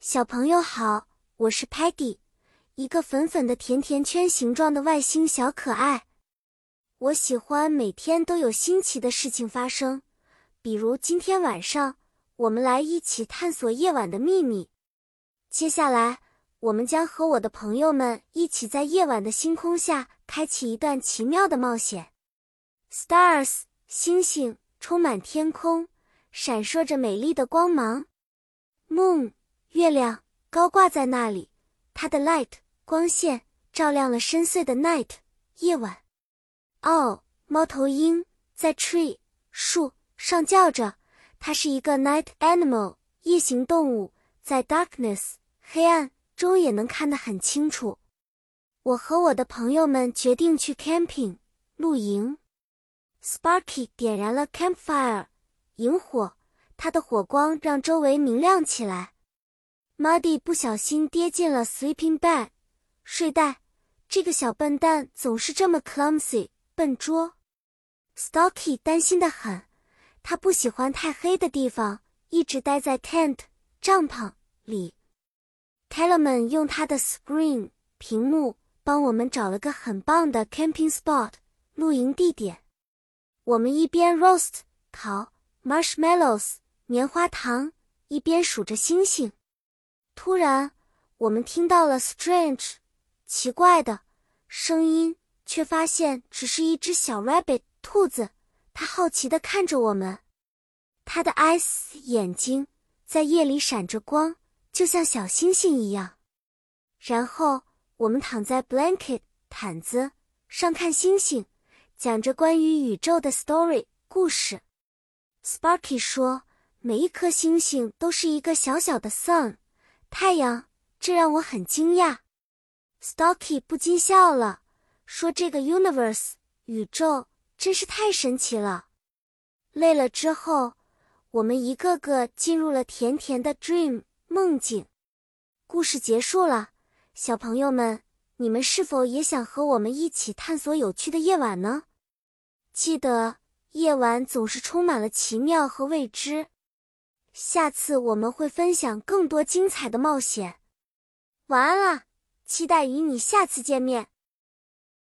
小朋友好，我是 Patty，一个粉粉的甜甜圈形状的外星小可爱。我喜欢每天都有新奇的事情发生，比如今天晚上，我们来一起探索夜晚的秘密。接下来，我们将和我的朋友们一起在夜晚的星空下开启一段奇妙的冒险。Stars，星星充满天空，闪烁着美丽的光芒。Moon，月亮高挂在那里，它的 light 光线照亮了深邃的 night 夜晚。哦，猫头鹰在 tree 树上叫着，它是一个 night animal 夜行动物，在 darkness 黑暗中也能看得很清楚。我和我的朋友们决定去 camping 露营。Sparky 点燃了 campfire 萤火，它的火光让周围明亮起来。Muddy 不小心跌进了 sleeping bag 睡袋，这个小笨蛋总是这么 clumsy 笨拙。Stocky 担心的很，他不喜欢太黑的地方，一直待在 tent 帐篷里。Tellerman 用他的 screen 屏幕帮我们找了个很棒的 camping spot 露营地点。我们一边 roast 烤 marshmallows 棉花糖，一边数着星星。突然，我们听到了 strange 奇怪的声音，却发现只是一只小 rabbit 兔子。它好奇地看着我们，它的 eyes 眼睛在夜里闪着光，就像小星星一样。然后，我们躺在 blanket 毯子上看星星。讲着关于宇宙的 story 故事，Sparky 说：“每一颗星星都是一个小小的 sun 太阳，这让我很惊讶。”Stocky 不禁笑了，说：“这个 universe 宇宙真是太神奇了。”累了之后，我们一个个进入了甜甜的 dream 梦境。故事结束了，小朋友们，你们是否也想和我们一起探索有趣的夜晚呢？记得夜晚总是充满了奇妙和未知。下次我们会分享更多精彩的冒险。晚安了，期待与你下次见面。